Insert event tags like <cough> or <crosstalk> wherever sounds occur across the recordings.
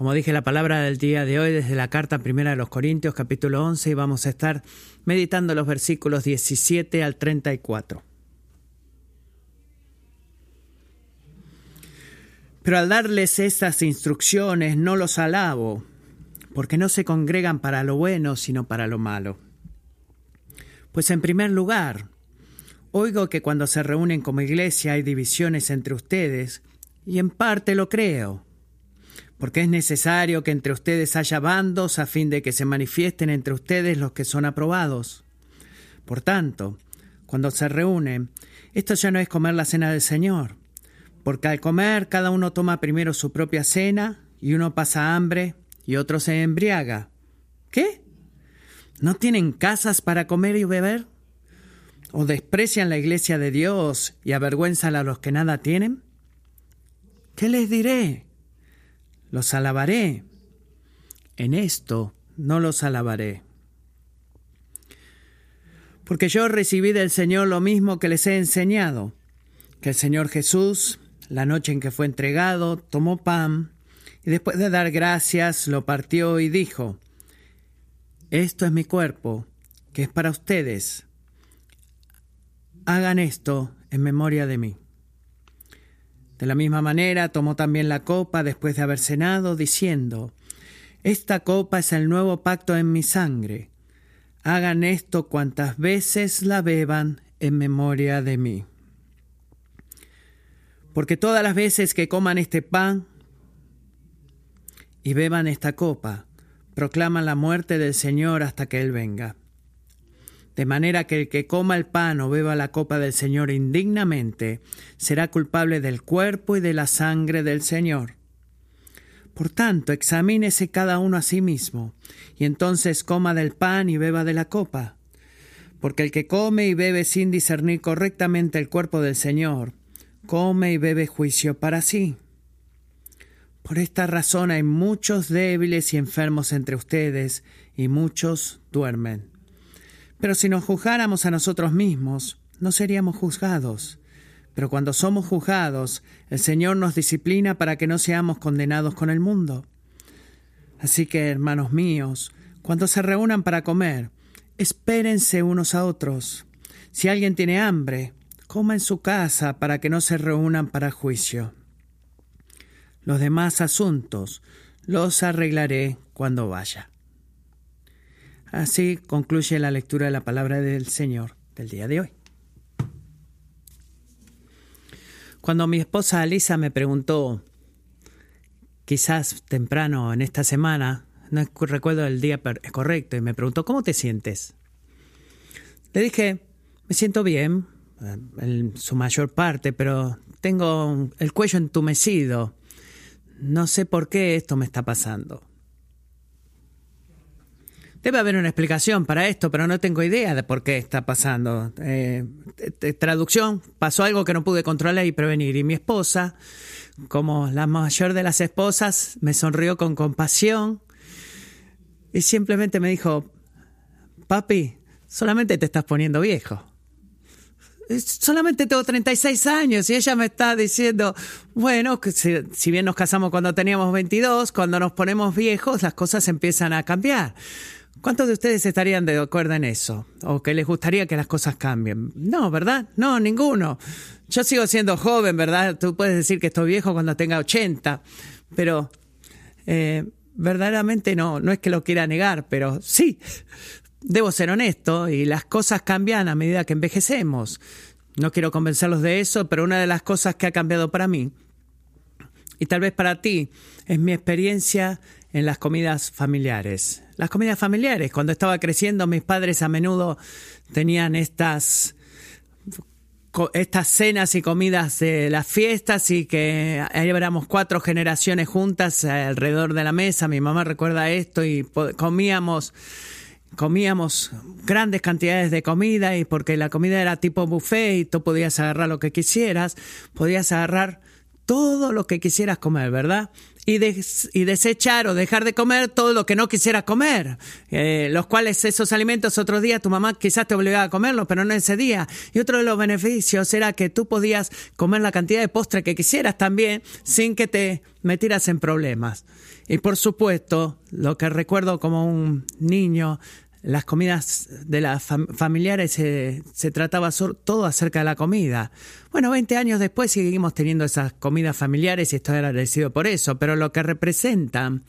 Como dije, la palabra del día de hoy desde la carta primera de los Corintios, capítulo 11, y vamos a estar meditando los versículos 17 al 34. Pero al darles estas instrucciones no los alabo, porque no se congregan para lo bueno, sino para lo malo. Pues en primer lugar, oigo que cuando se reúnen como iglesia hay divisiones entre ustedes, y en parte lo creo, porque es necesario que entre ustedes haya bandos a fin de que se manifiesten entre ustedes los que son aprobados. Por tanto, cuando se reúnen, esto ya no es comer la cena del Señor, porque al comer cada uno toma primero su propia cena, y uno pasa hambre y otro se embriaga. ¿Qué? ¿No tienen casas para comer y beber? ¿O desprecian la iglesia de Dios y avergüenzan a los que nada tienen? ¿Qué les diré? Los alabaré. En esto no los alabaré. Porque yo recibí del Señor lo mismo que les he enseñado, que el Señor Jesús, la noche en que fue entregado, tomó pan y después de dar gracias lo partió y dijo, Esto es mi cuerpo, que es para ustedes. Hagan esto en memoria de mí. De la misma manera tomó también la copa después de haber cenado, diciendo, Esta copa es el nuevo pacto en mi sangre. Hagan esto cuantas veces la beban en memoria de mí. Porque todas las veces que coman este pan y beban esta copa, proclaman la muerte del Señor hasta que Él venga. De manera que el que coma el pan o beba la copa del Señor indignamente será culpable del cuerpo y de la sangre del Señor. Por tanto, examínese cada uno a sí mismo, y entonces coma del pan y beba de la copa. Porque el que come y bebe sin discernir correctamente el cuerpo del Señor, come y bebe juicio para sí. Por esta razón hay muchos débiles y enfermos entre ustedes, y muchos duermen. Pero si nos juzgáramos a nosotros mismos, no seríamos juzgados. Pero cuando somos juzgados, el Señor nos disciplina para que no seamos condenados con el mundo. Así que, hermanos míos, cuando se reúnan para comer, espérense unos a otros. Si alguien tiene hambre, coma en su casa para que no se reúnan para juicio. Los demás asuntos los arreglaré cuando vaya. Así concluye la lectura de la palabra del Señor del día de hoy. Cuando mi esposa Alisa me preguntó, quizás temprano en esta semana, no recuerdo el día correcto, y me preguntó, ¿cómo te sientes? Le dije, me siento bien, en su mayor parte, pero tengo el cuello entumecido. No sé por qué esto me está pasando. Debe haber una explicación para esto, pero no tengo idea de por qué está pasando. Eh, traducción, pasó algo que no pude controlar y prevenir. Y mi esposa, como la mayor de las esposas, me sonrió con compasión y simplemente me dijo, papi, solamente te estás poniendo viejo solamente tengo 36 años y ella me está diciendo, bueno, que si, bien nos casamos cuando teníamos 22, cuando nos ponemos viejos las cosas empiezan a cambiar. ¿Cuántos de ustedes estarían de acuerdo en eso? ¿O que les gustaría que las cosas cambien? No, ¿verdad? No, ninguno. Yo sigo siendo joven, ¿verdad? Tú puedes decir que estoy viejo cuando tenga 80, pero eh, verdaderamente no, no es que lo quiera negar, pero sí, debo ser honesto y las cosas cambian a medida que envejecemos. No quiero convencerlos de eso, pero una de las cosas que ha cambiado para mí, y tal vez para ti, es mi experiencia en las comidas familiares. Las comidas familiares, cuando estaba creciendo, mis padres a menudo tenían estas estas cenas y comidas de las fiestas y que éramos cuatro generaciones juntas alrededor de la mesa. Mi mamá recuerda esto y comíamos comíamos grandes cantidades de comida y porque la comida era tipo buffet y tú podías agarrar lo que quisieras, podías agarrar todo lo que quisieras comer, ¿verdad? Y, desechar o dejar de comer todo lo que no quisieras comer, eh, los cuales esos alimentos otros días tu mamá quizás te obligaba a comerlos, pero no ese día. Y otro de los beneficios era que tú podías comer la cantidad de postre que quisieras también sin que te metieras en problemas. Y por supuesto, lo que recuerdo como un niño las comidas de las familiares se trataba todo acerca de la comida. Bueno, 20 años después seguimos teniendo esas comidas familiares y estoy agradecido por eso, pero lo que representan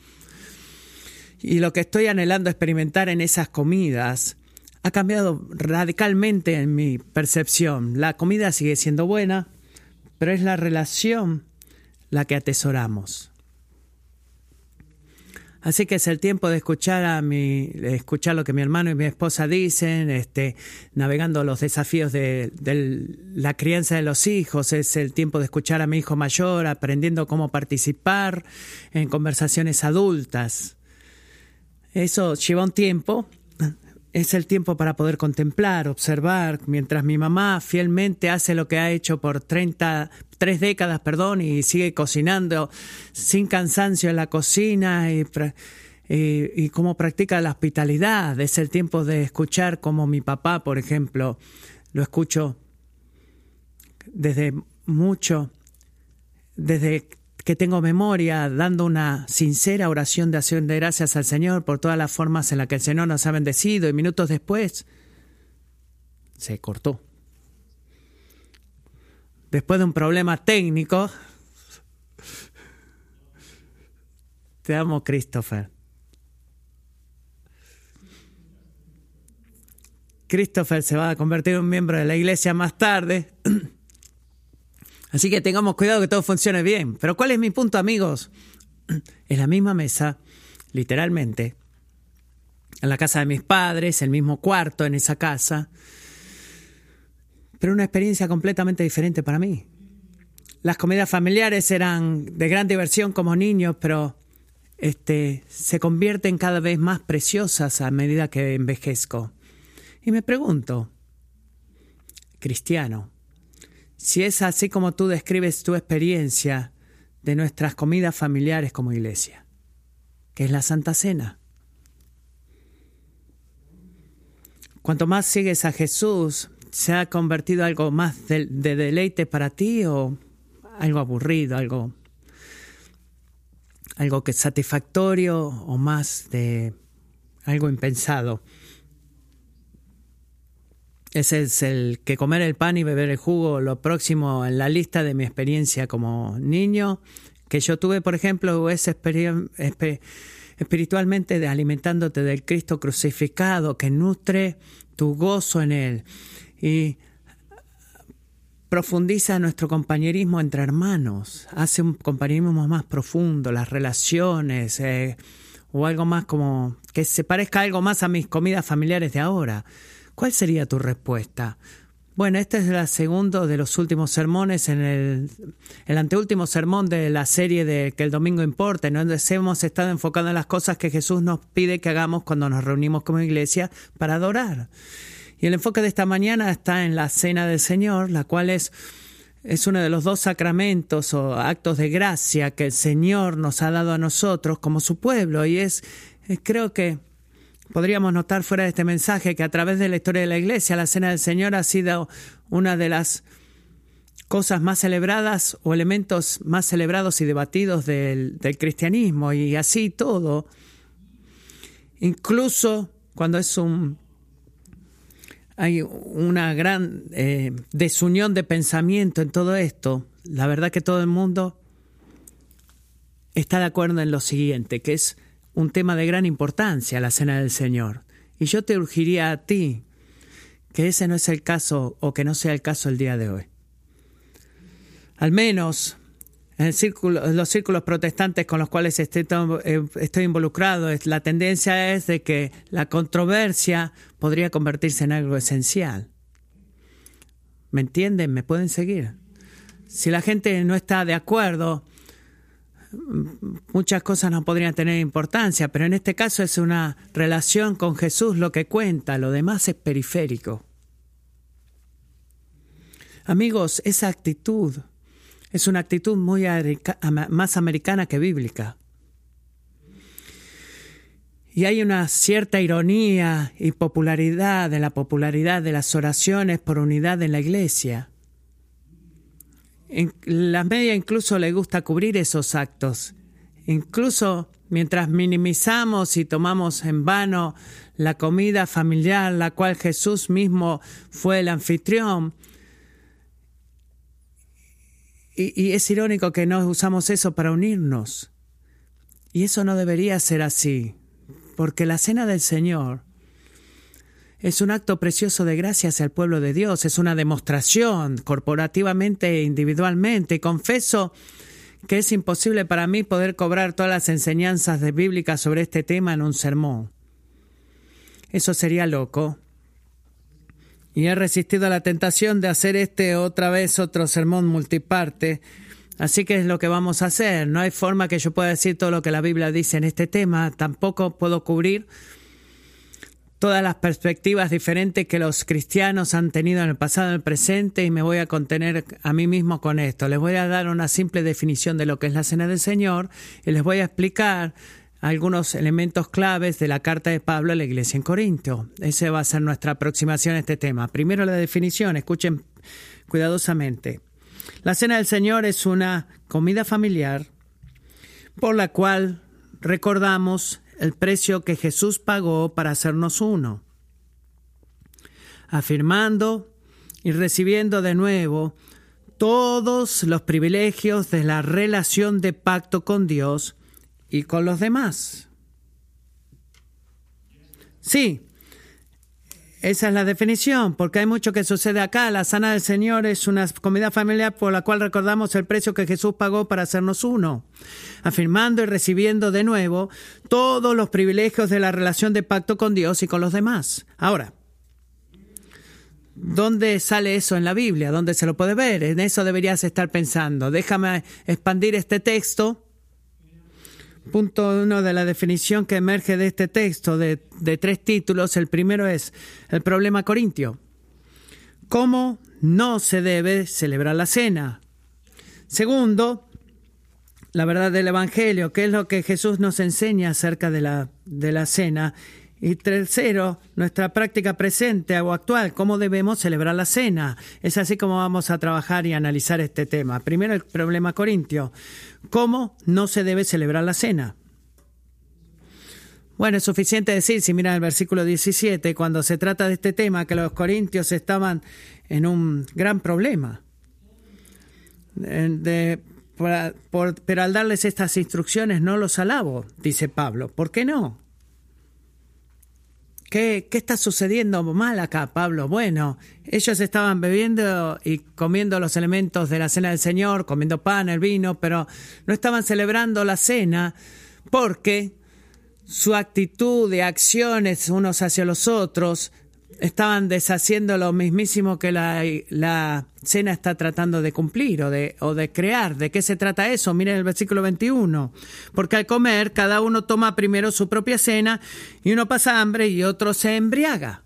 y lo que estoy anhelando experimentar en esas comidas ha cambiado radicalmente en mi percepción. La comida sigue siendo buena, pero es la relación la que atesoramos. Así que es el tiempo de escuchar a mi, escuchar lo que mi hermano y mi esposa dicen, este, navegando los desafíos de, de, la crianza de los hijos. Es el tiempo de escuchar a mi hijo mayor, aprendiendo cómo participar en conversaciones adultas. Eso lleva un tiempo, es el tiempo para poder contemplar, observar, mientras mi mamá fielmente hace lo que ha hecho por 30, tres décadas, perdón, y sigue cocinando sin cansancio en la cocina y, y, cómo practica la hospitalidad. Es el tiempo de escuchar como mi papá, por ejemplo, lo escucho desde mucho, desde que tengo memoria, dando una sincera oración de acción de gracias al Señor por todas las formas en las que el Señor nos ha bendecido y minutos después se cortó. Después de un problema técnico, <laughs> te amo Christopher. Christopher se va a convertir en un miembro de la iglesia más tarde. <clears throat> Así que tengamos cuidado que todo funcione bien. Pero ¿cuál es mi punto, amigos? En la misma mesa, literalmente, en la casa de mis padres, el mismo cuarto en esa casa, pero una experiencia completamente diferente para mí. Las comidas familiares eran de gran diversión como niños, pero este, se convierten cada vez más preciosas a medida que envejezco. Y me pregunto, cristiano, si es así como tú describes tu experiencia de nuestras comidas familiares como iglesia, que es la Santa Cena. Cuanto más sigues a Jesús, ¿se ha convertido algo más de, de deleite para ti o algo aburrido, algo, algo que es satisfactorio o más de algo impensado? Ese es el que comer el pan y beber el jugo, lo próximo en la lista de mi experiencia como niño, que yo tuve, por ejemplo, es espiritualmente de alimentándote del Cristo crucificado, que nutre tu gozo en Él y profundiza nuestro compañerismo entre hermanos, hace un compañerismo más profundo, las relaciones, eh, o algo más como que se parezca algo más a mis comidas familiares de ahora. ¿Cuál sería tu respuesta? Bueno, este es el segundo de los últimos sermones en el, el anteúltimo sermón de la serie de Que el domingo importa, en donde hemos estado enfocando en las cosas que Jesús nos pide que hagamos cuando nos reunimos como iglesia para adorar. Y el enfoque de esta mañana está en la Cena del Señor, la cual es, es uno de los dos sacramentos o actos de gracia que el Señor nos ha dado a nosotros como su pueblo. Y es, creo que Podríamos notar fuera de este mensaje que a través de la historia de la Iglesia, la Cena del Señor ha sido una de las cosas más celebradas o elementos más celebrados y debatidos del, cristianismo y así todo. Incluso cuando es un hay una gran eh, desunión de pensamiento en todo esto, la verdad que todo el mundo está de acuerdo en lo siguiente, que es un tema de gran importancia, la cena del Señor. Y yo te urgiría a ti que ese no es el caso o que no sea el caso el día de hoy. Al menos en, los círculos protestantes con los cuales estoy, eh, estoy involucrado, la tendencia es de que la controversia podría convertirse en algo esencial. ¿Me entienden? ¿Me pueden seguir? Si la gente no está de acuerdo, muchas cosas no podrían tener importancia, pero en este caso es una relación con Jesús lo que cuenta, lo demás es periférico. Amigos, esa actitud Es una actitud muy más americana que bíblica. Y hay una cierta ironía y popularidad de la popularidad de las oraciones por unidad en la iglesia. En la media incluso le gusta cubrir esos actos. Incluso mientras minimizamos y tomamos en vano la comida familiar, la cual Jesús mismo fue el anfitrión. Y, y es irónico que no usamos eso para unirnos. Y eso no debería ser así porque la cena del Señor es un acto precioso de gracia hacia el pueblo de Dios, es una demostración corporativamente e individualmente. Confieso que es imposible para mí poder cobrar todas las enseñanzas de bíblicas sobre este tema en un sermón. Eso sería loco. Y he resistido a la tentación de hacer este otra vez otro sermón multiparte, Así que es lo que vamos a hacer. No hay forma que yo pueda decir todo lo que la Biblia dice en este tema. Tampoco puedo cubrir todas las perspectivas diferentes que los cristianos han tenido en el pasado en el presente y me voy a contener a mí mismo con esto. Les voy a dar una simple definición de lo que es la cena del Señor y les voy a explicar algunos elementos claves de la carta de Pablo a la iglesia en Corinto. Esa va a ser nuestra aproximación a este tema. Primero la definición, escuchen cuidadosamente. La Cena del Señor es una comida familiar por la cual recordamos el precio que Jesús pagó para hacernos uno, afirmando y recibiendo de nuevo todos los privilegios de la relación de pacto con Dios y con los demás. Sí, esa es la definición, porque hay mucho que sucede acá. La sana del Señor es una comida familiar por la cual recordamos el precio que Jesús pagó para hacernos uno, afirmando y recibiendo de nuevo todos los privilegios de la relación de pacto con Dios y con los demás. Ahora, ¿dónde sale eso en la Biblia? ¿Dónde se lo puede ver? En eso deberías estar pensando. Déjame expandir este texto Punto uno de la definición que emerge de este texto de, tres títulos. El primero es el problema corintio. ¿Cómo no se debe celebrar la cena? Segundo, la verdad del Evangelio, qué es lo que Jesús nos enseña acerca de la, de la cena. Y tercero, nuestra práctica presente o actual, cómo debemos celebrar la cena. Es así como vamos a trabajar y analizar este tema. Primero, el problema corintio. ¿Cómo no se debe celebrar la cena? Bueno, es suficiente decir, si miran el versículo 17, cuando se trata de este tema, que los corintios estaban en un gran problema. pero al darles estas instrucciones no los alabo, dice Pablo. ¿Por qué no? ¿Qué, está sucediendo mal acá, Pablo? Bueno, ellos estaban bebiendo y comiendo los elementos de la cena del Señor, comiendo pan, el vino, pero no estaban celebrando la cena porque su actitud de acciones unos hacia los otros estaban deshaciendo lo mismísimo que la, la, cena está tratando de cumplir o de, o de crear. ¿De qué se trata eso? Miren el versículo 21. Porque al comer, cada uno toma primero su propia cena y uno pasa hambre y otro se embriaga.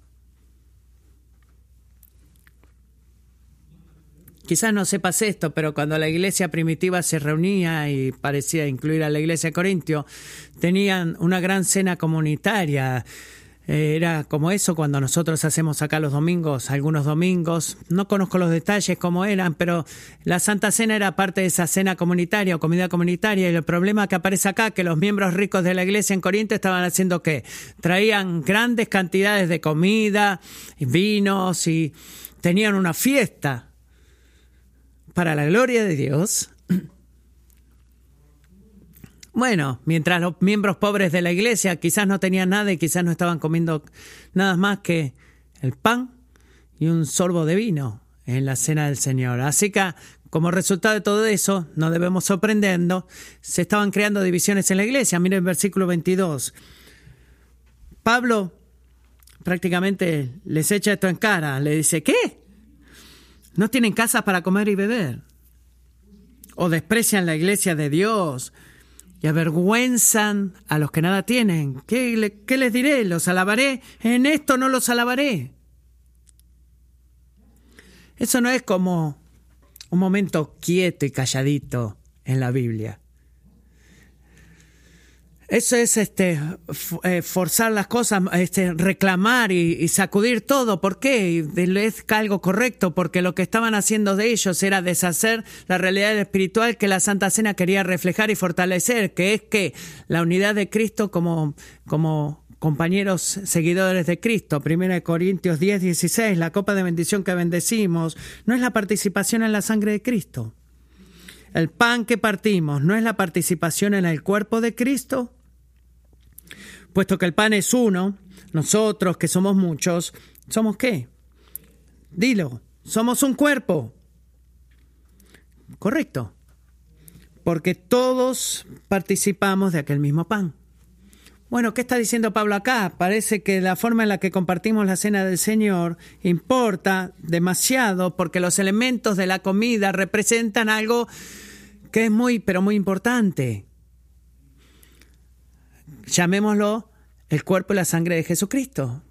Quizás no sepas esto, pero cuando la iglesia primitiva se reunía y parecía incluir a la iglesia de Corintio, tenían una gran cena comunitaria era como eso cuando nosotros hacemos acá los domingos, algunos domingos. No conozco los detalles cómo eran, pero la Santa Cena era parte de esa cena comunitaria o comida comunitaria. Y el problema que aparece acá, que los miembros ricos de la iglesia en Corinto estaban haciendo qué? Traían grandes cantidades de comida, vinos y tenían una fiesta para la gloria de Dios bueno, mientras los miembros pobres de la iglesia quizás no tenían nada y quizás no estaban comiendo nada más que el pan y un sorbo de vino en la cena del Señor. Así que como resultado de todo eso, no debemos sorprendernos, se estaban creando divisiones en la iglesia. Miren el versículo 22. Pablo prácticamente les echa esto en cara, le dice, ¿qué? ¿No tienen casas para comer y beber? ¿O desprecian la iglesia de Dios? Y avergüenzan a los que nada tienen. ¿Qué, les diré? ¿Los alabaré? En esto no los alabaré. Eso no es como un momento quieto y calladito en la Biblia. Eso es este eh, forzar las cosas, este reclamar y, sacudir todo. ¿Por qué? Es algo correcto, porque lo que estaban haciendo de ellos era deshacer la realidad espiritual que la Santa Cena quería reflejar y fortalecer, que es que la unidad de Cristo como, como compañeros seguidores de Cristo. 1 Corintios 10, 16, la copa de bendición que bendecimos no es la participación en la sangre de Cristo. El pan que partimos no es la participación en el cuerpo de Cristo. Puesto que el pan es uno, nosotros que somos muchos, ¿somos qué? Dilo, somos un cuerpo. Correcto. Porque todos participamos de aquel mismo pan. Bueno, ¿qué está diciendo Pablo acá? Parece que la forma en la que compartimos la cena del Señor importa demasiado porque los elementos de la comida representan algo que es muy, pero muy importante llamémoslo el cuerpo y la sangre de Jesucristo.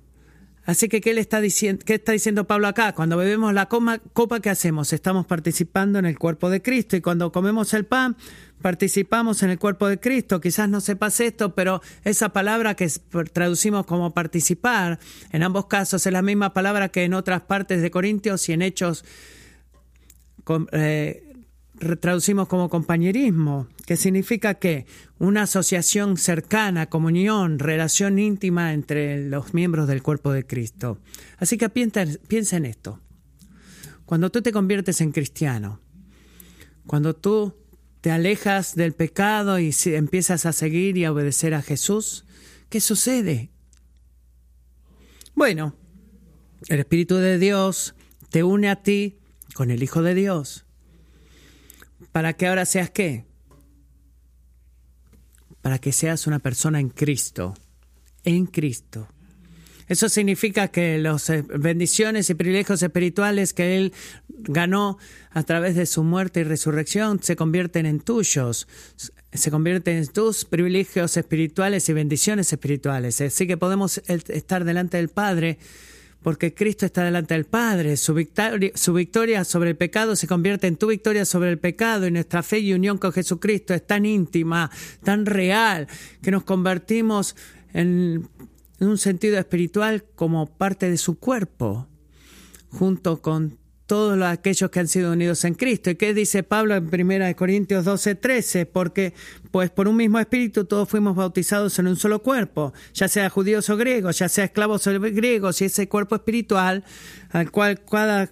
Así que, ¿qué, le está, diciendo, ¿qué está diciendo Pablo acá? Cuando bebemos la copa, ¿qué hacemos? Estamos participando en el cuerpo de Cristo y cuando comemos el pan, participamos en el cuerpo de Cristo. Quizás no sepas esto, pero esa palabra que traducimos como participar, en ambos casos es la misma palabra que en otras partes de Corintios y en Hechos eh, traducimos como compañerismo, que significa que una asociación cercana, comunión, relación íntima entre los miembros del cuerpo de Cristo. Así que piensa, piensa en esto. Cuando tú te conviertes en cristiano, cuando tú te alejas del pecado y empiezas a seguir y a obedecer a Jesús, ¿qué sucede? Bueno, el Espíritu de Dios te une a ti con el Hijo de Dios para que ahora seas qué? Para que seas una persona en Cristo, en Cristo. Eso significa que las eh, bendiciones y privilegios espirituales que Él ganó a través de su muerte y resurrección se convierten en tuyos, se convierten en tus privilegios espirituales y bendiciones espirituales. Así que podemos estar delante del Padre porque Cristo está delante del Padre. Su victoria, sobre el pecado se convierte en tu victoria sobre el pecado y nuestra fe y unión con Jesucristo es tan íntima, tan real, que nos convertimos en, en un sentido espiritual como parte de su cuerpo, junto con todos aquellos que han sido unidos en Cristo. ¿Y qué dice Pablo en 1 Corintios 12, 13? Porque, pues por un mismo espíritu todos fuimos bautizados en un solo cuerpo, ya sea judíos o griegos, ya sea esclavos o griegos, y ese cuerpo espiritual al cual cada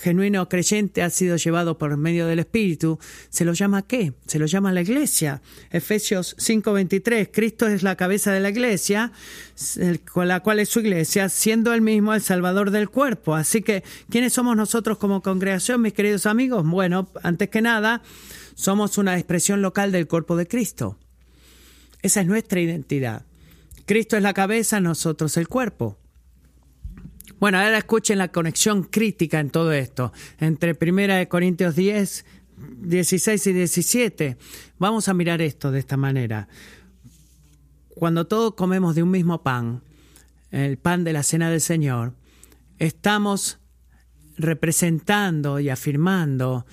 genuino creyente ha sido llevado por medio del Espíritu, ¿se lo llama qué? Se lo llama la iglesia. Efesios 5:23, Cristo es la cabeza de la iglesia, con la cual es su iglesia, siendo él mismo el salvador del cuerpo. Así que, ¿quiénes somos nosotros como congregación, mis queridos amigos? Bueno, antes que nada, somos una expresión local del cuerpo de Cristo. Esa es nuestra identidad. Cristo es la cabeza, nosotros el cuerpo. Bueno, ahora escuchen la conexión crítica en todo esto, entre 1 Corintios 10, 16 y 17. Vamos a mirar esto de esta manera. Cuando todos comemos de un mismo pan, el pan de la cena del Señor, estamos representando y afirmando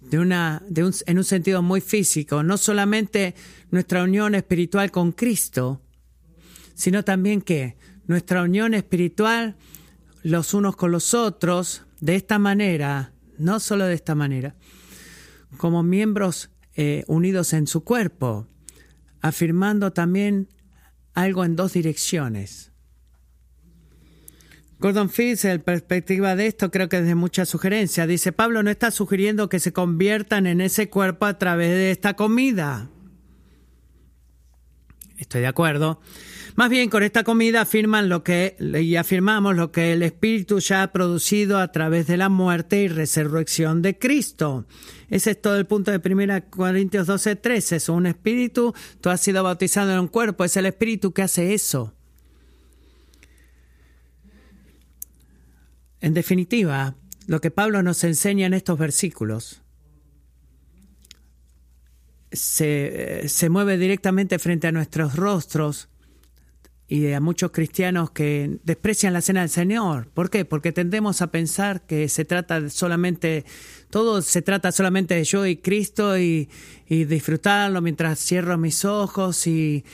de una, de un, en un sentido muy físico, no solamente nuestra unión espiritual con Cristo, sino también que nuestra unión espiritual los unos con los otros de esta manera, no solo de esta manera, como miembros eh, unidos en su cuerpo, afirmando también algo en dos direcciones. Gordon Fitz, en perspectiva de esto, creo que es de mucha sugerencia. Dice, Pablo no está sugiriendo que se conviertan en ese cuerpo a través de esta comida. Estoy de acuerdo. Más bien, con esta comida afirman lo que, y afirmamos lo que el Espíritu ya ha producido a través de la muerte y resurrección de Cristo. Ese es todo el punto de 1 Corintios 12, 13. Es un espíritu, tú has sido bautizado en un cuerpo, es el espíritu que hace eso. En definitiva, lo que Pablo nos enseña en estos versículos se, se mueve directamente frente a nuestros rostros y a muchos cristianos que desprecian la cena del Señor. ¿Por qué? Porque tendemos a pensar que se trata solamente, todo se trata solamente de yo y Cristo y, y disfrutarlo mientras cierro mis ojos y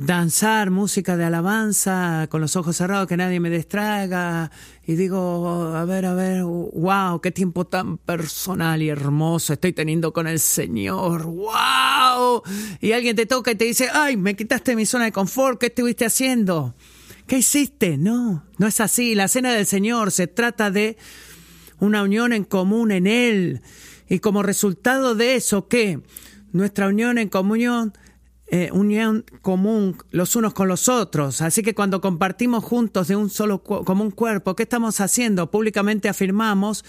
danzar música de alabanza con los ojos cerrados, que nadie me distraiga. Y digo, a ver, a ver, wow, qué tiempo tan personal y hermoso estoy teniendo con el Señor. Wow. Y alguien te toca y te dice, ay, me quitaste mi zona de confort, ¿qué estuviste haciendo? ¿Qué hiciste? No, no es así. La cena del Señor se trata de una unión en común en Él. Y como resultado de eso, ¿qué? Nuestra unión en comunión eh, unión común los unos con los otros. Así que cuando compartimos juntos de un solo como un cuerpo, ¿qué estamos haciendo? Públicamente afirmamos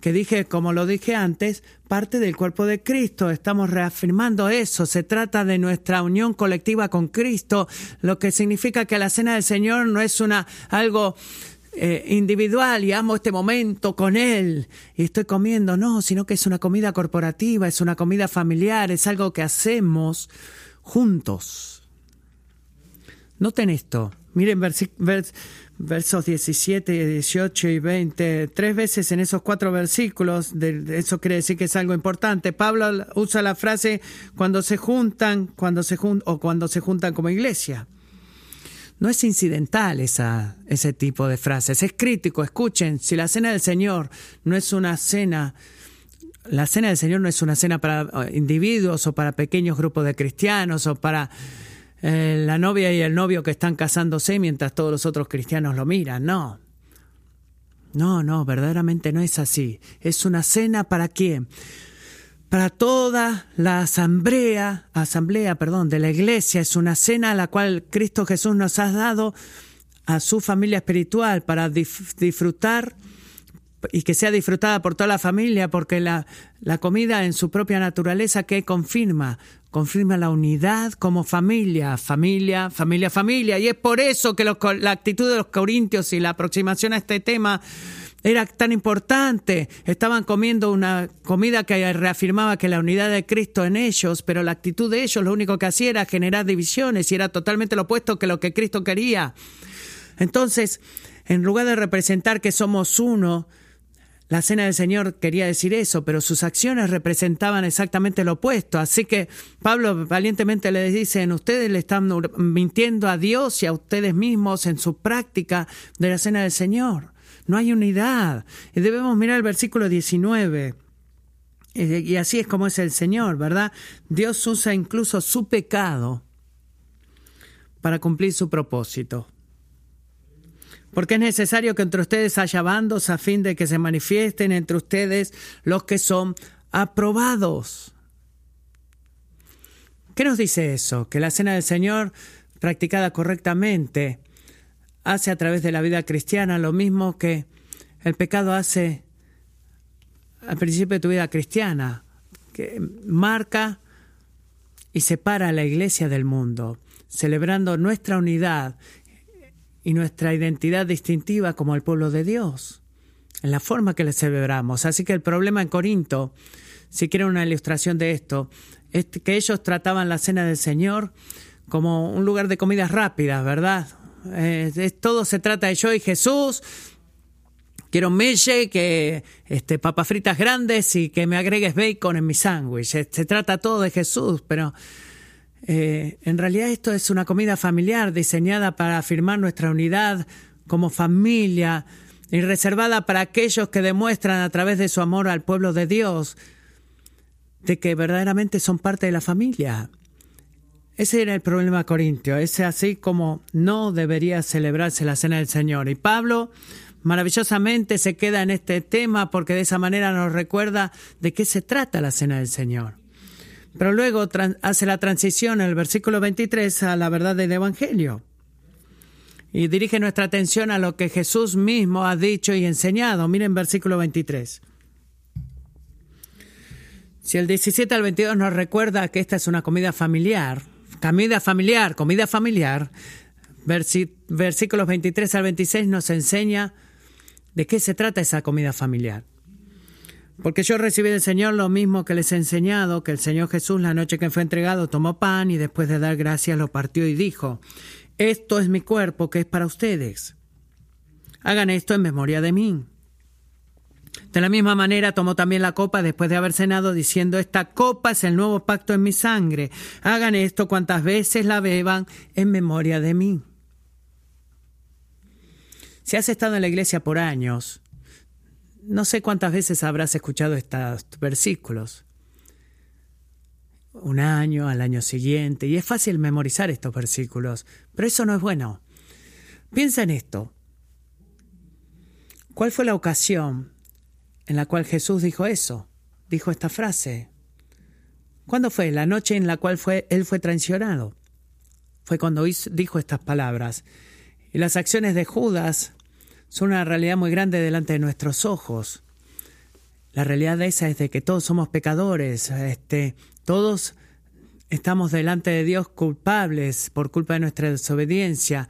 que dije, como lo dije antes, parte del cuerpo de Cristo. Estamos reafirmando eso. Se trata de nuestra unión colectiva con Cristo, lo que significa que la cena del Señor no es una algo eh, individual y amo este momento con Él y estoy comiendo, no, sino que es una comida corporativa, es una comida familiar, es algo que hacemos juntos. Noten esto. Miren versos 17, 18 y 20. Tres veces en esos cuatro versículos, eso quiere decir que es algo importante. Pablo usa la frase cuando se juntan, cuando se o cuando se juntan como iglesia. No es incidental esa, ese tipo de frases, es crítico. Escuchen, si la cena del Señor no es una cena la cena del Señor no es una cena para eh, individuos o para pequeños grupos de cristianos o para eh, la novia y el novio que están casándose mientras todos los otros cristianos lo miran. No. No, no, verdaderamente no es así. Es una cena para quién? Para toda la asamblea, asamblea, perdón, de la iglesia. Es una cena a la cual Cristo Jesús nos ha dado a su familia espiritual para disfrutar y que sea disfrutada por toda la familia, porque la, la comida en su propia naturaleza que confirma, confirma la unidad como familia, familia, familia, familia. Y es por eso que la actitud de los corintios y la aproximación a este tema era tan importante. Estaban comiendo una comida que reafirmaba que la unidad de Cristo en ellos, pero la actitud de ellos lo único que hacía era generar divisiones y era totalmente lo opuesto que lo que Cristo quería. Entonces, en lugar de representar que somos uno, la cena del Señor quería decir eso, pero sus acciones representaban exactamente lo opuesto. Así que Pablo valientemente le dice, ustedes le están mintiendo a Dios y a ustedes mismos en su práctica de la cena del Señor. No hay unidad. Y debemos mirar el versículo 19. Y así es como es el Señor, ¿verdad? Dios usa incluso su pecado para cumplir su propósito porque es necesario que entre ustedes haya bandos a fin de que se manifiesten entre ustedes los que son aprobados. ¿Qué nos dice eso? Que la cena del Señor, practicada correctamente, hace a través de la vida cristiana lo mismo que el pecado hace al principio de tu vida cristiana, que marca y separa a la iglesia del mundo, celebrando nuestra unidad y nuestra identidad distintiva como el pueblo de Dios, en la forma que le celebramos. Así que el problema en Corinto, si quieren una ilustración de esto, es que ellos trataban la cena del Señor como un lugar de comidas rápidas, ¿verdad? Eh, todo se trata de yo y Jesús. Quiero un que este, papas fritas grandes y que me agregues bacon en mi sándwich. Se trata todo de Jesús, pero eh, en realidad esto es una comida familiar diseñada para afirmar nuestra unidad como familia y reservada para aquellos que demuestran a través de su amor al pueblo de Dios de que verdaderamente son parte de la familia. Ese era el problema corintio, es así como no debería celebrarse la cena del Señor. Y Pablo maravillosamente se queda en este tema porque de esa manera nos recuerda de qué se trata la cena del Señor. Pero luego hace la transición en el versículo 23 a la verdad del Evangelio. Y dirige nuestra atención a lo que Jesús mismo ha dicho y enseñado. Miren versículo 23. Si el 17 al 22 nos recuerda que esta es una comida familiar, comida familiar, comida familiar, versículos 23 al 26 nos enseña de qué se trata esa comida familiar. Porque yo recibí del Señor lo mismo que les he enseñado, que el Señor Jesús la noche que fue entregado tomó pan y después de dar gracias lo partió y dijo, esto es mi cuerpo que es para ustedes. Hagan esto en memoria de mí. De la misma manera tomó también la copa después de haber cenado, diciendo, Esta copa es el nuevo pacto en mi sangre. Hagan esto cuantas veces la beban en memoria de mí. Si has estado en la iglesia por años, no sé cuántas veces habrás escuchado estos versículos. Un año, al año siguiente, y es fácil memorizar estos versículos, pero eso no es bueno. Piensa en esto. ¿Cuál fue la ocasión en la cual Jesús dijo eso? Dijo esta frase. ¿Cuándo fue? La noche en la cual fue, él fue traicionado. Fue cuando dijo estas palabras. Y las acciones de Judas son una realidad muy grande delante de nuestros ojos. La realidad de esa es de que todos somos pecadores, este, todos estamos delante de Dios culpables por culpa de nuestra desobediencia.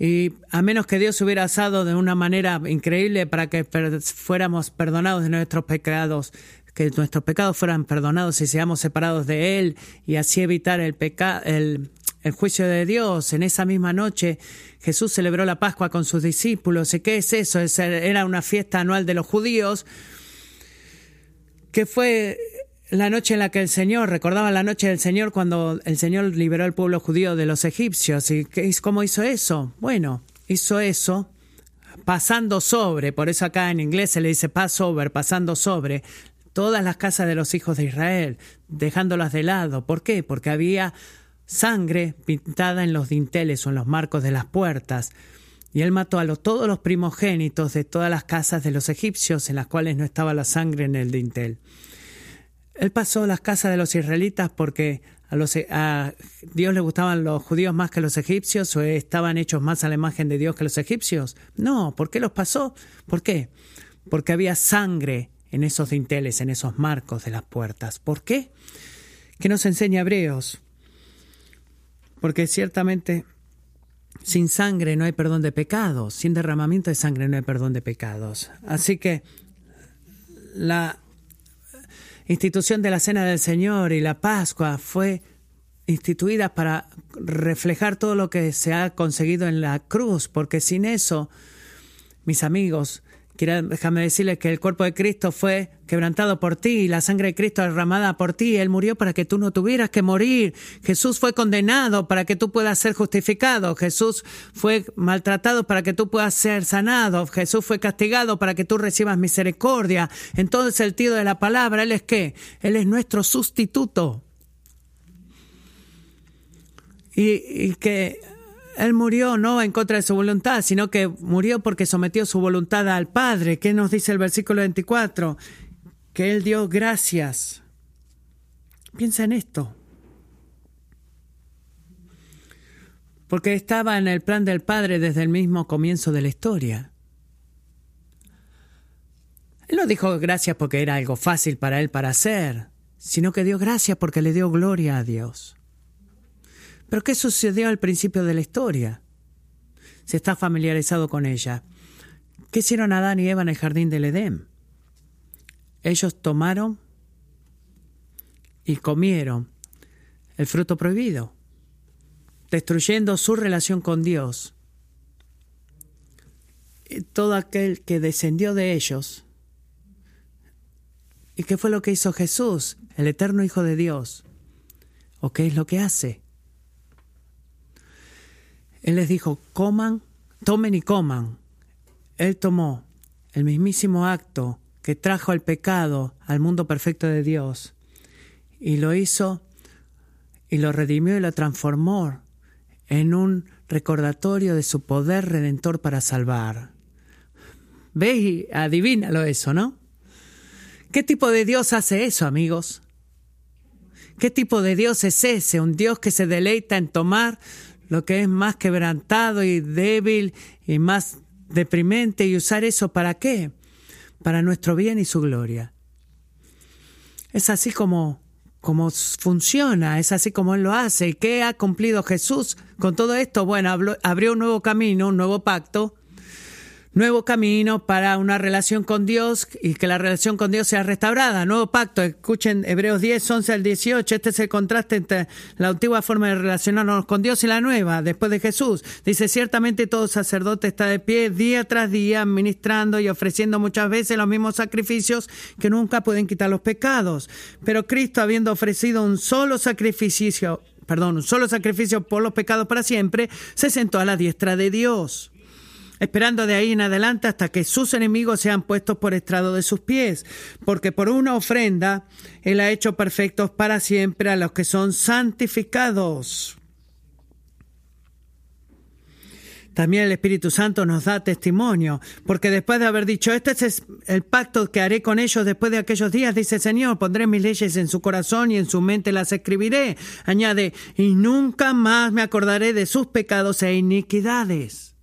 Y a menos que Dios hubiera asado de una manera increíble para que fuéramos perdonados de nuestros pecados, que nuestros pecados fueran perdonados y seamos separados de Él y así evitar el, el, el juicio de Dios. En esa misma noche Jesús celebró la Pascua con sus discípulos. ¿Y qué es eso? Era una fiesta anual de los judíos que fue la noche en la que el Señor, recordaba la noche del Señor cuando el Señor liberó al pueblo judío de los egipcios. ¿Y cómo hizo eso? Bueno, hizo eso pasando sobre, por eso acá en inglés se le dice Passover, pasando sobre todas las casas de los hijos de Israel, dejándolas de lado. ¿Por qué? Porque había sangre pintada en los dinteles o en los marcos de las puertas. Y él mató a todos los primogénitos de todas las casas de los egipcios en las cuales no estaba la sangre en el dintel. Él pasó las casas de los israelitas porque a, los, a Dios le gustaban los judíos más que los egipcios o estaban hechos más a la imagen de Dios que los egipcios. No, ¿por qué los pasó? ¿Por qué? Porque había sangre en esos dinteles, en esos marcos de las puertas. ¿Por qué? ¿Qué nos enseña Hebreos? Porque ciertamente sin sangre no hay perdón de pecados, sin derramamiento de sangre no hay perdón de pecados. Así que la institución de la Cena del Señor y la Pascua fue instituida para reflejar todo lo que se ha conseguido en la cruz, porque sin eso, mis amigos, déjame decirles que el cuerpo de Cristo fue quebrantado por ti y la sangre de Cristo derramada por ti. Él murió para que tú no tuvieras que morir. Jesús fue condenado para que tú puedas ser justificado. Jesús fue maltratado para que tú puedas ser sanado. Jesús fue castigado para que tú recibas misericordia. En todo el sentido de la palabra, Él es qué? Él es nuestro sustituto. Y que él murió no en contra de su voluntad, sino que murió porque sometió su voluntad al Padre. ¿Qué nos dice el versículo 24? Que Él dio gracias. Piensa en esto. Porque estaba en el plan del Padre desde el mismo comienzo de la historia. Él no dijo gracias porque era algo fácil para él para hacer, sino que dio gracias porque le dio gloria a Dios. Pero ¿qué sucedió al principio de la historia? Se está familiarizado con ella. ¿Qué hicieron Adán y Eva en el jardín del Edén? Ellos tomaron y comieron el fruto prohibido, destruyendo su relación con Dios. Y todo aquel que descendió de ellos. ¿Y qué fue lo que hizo Jesús, el eterno Hijo de Dios? ¿O qué es lo que hace? Él les dijo, coman, tomen y coman. Él tomó el mismísimo acto que trajo el pecado al mundo perfecto de Dios y lo hizo y lo redimió y lo transformó en un recordatorio de su poder redentor para salvar. Ve y adivínalo eso, ¿no? ¿Qué tipo de Dios hace eso, amigos? ¿Qué tipo de Dios es ese? Un Dios que se deleita en tomar lo que es más quebrantado y débil y más deprimente y usar eso para qué? Para nuestro bien y su gloria. Es así como, como funciona, es así como Él lo hace. ¿Y qué ha cumplido Jesús con todo esto? Bueno, abrió un nuevo camino, un nuevo pacto. Nuevo camino para una relación con Dios y que la relación con Dios sea restaurada. Nuevo pacto. Escuchen Hebreos 10, 11 al 18. Este es el contraste entre la antigua forma de relacionarnos con Dios y la nueva, después de Jesús. Dice, ciertamente todo sacerdote está de pie día tras día, administrando y ofreciendo muchas veces los mismos sacrificios que nunca pueden quitar los pecados. Pero Cristo, habiendo ofrecido un solo sacrificio, perdón, un solo sacrificio por los pecados para siempre, se sentó a la diestra de Dios esperando de ahí en adelante hasta que sus enemigos sean puestos por estrado de sus pies, porque por una ofrenda Él ha hecho perfectos para siempre a los que son santificados. También el Espíritu Santo nos da testimonio, porque después de haber dicho, este es el pacto que haré con ellos después de aquellos días, dice Señor, pondré mis leyes en su corazón y en su mente las escribiré. Añade, y nunca más me acordaré de sus pecados e iniquidades.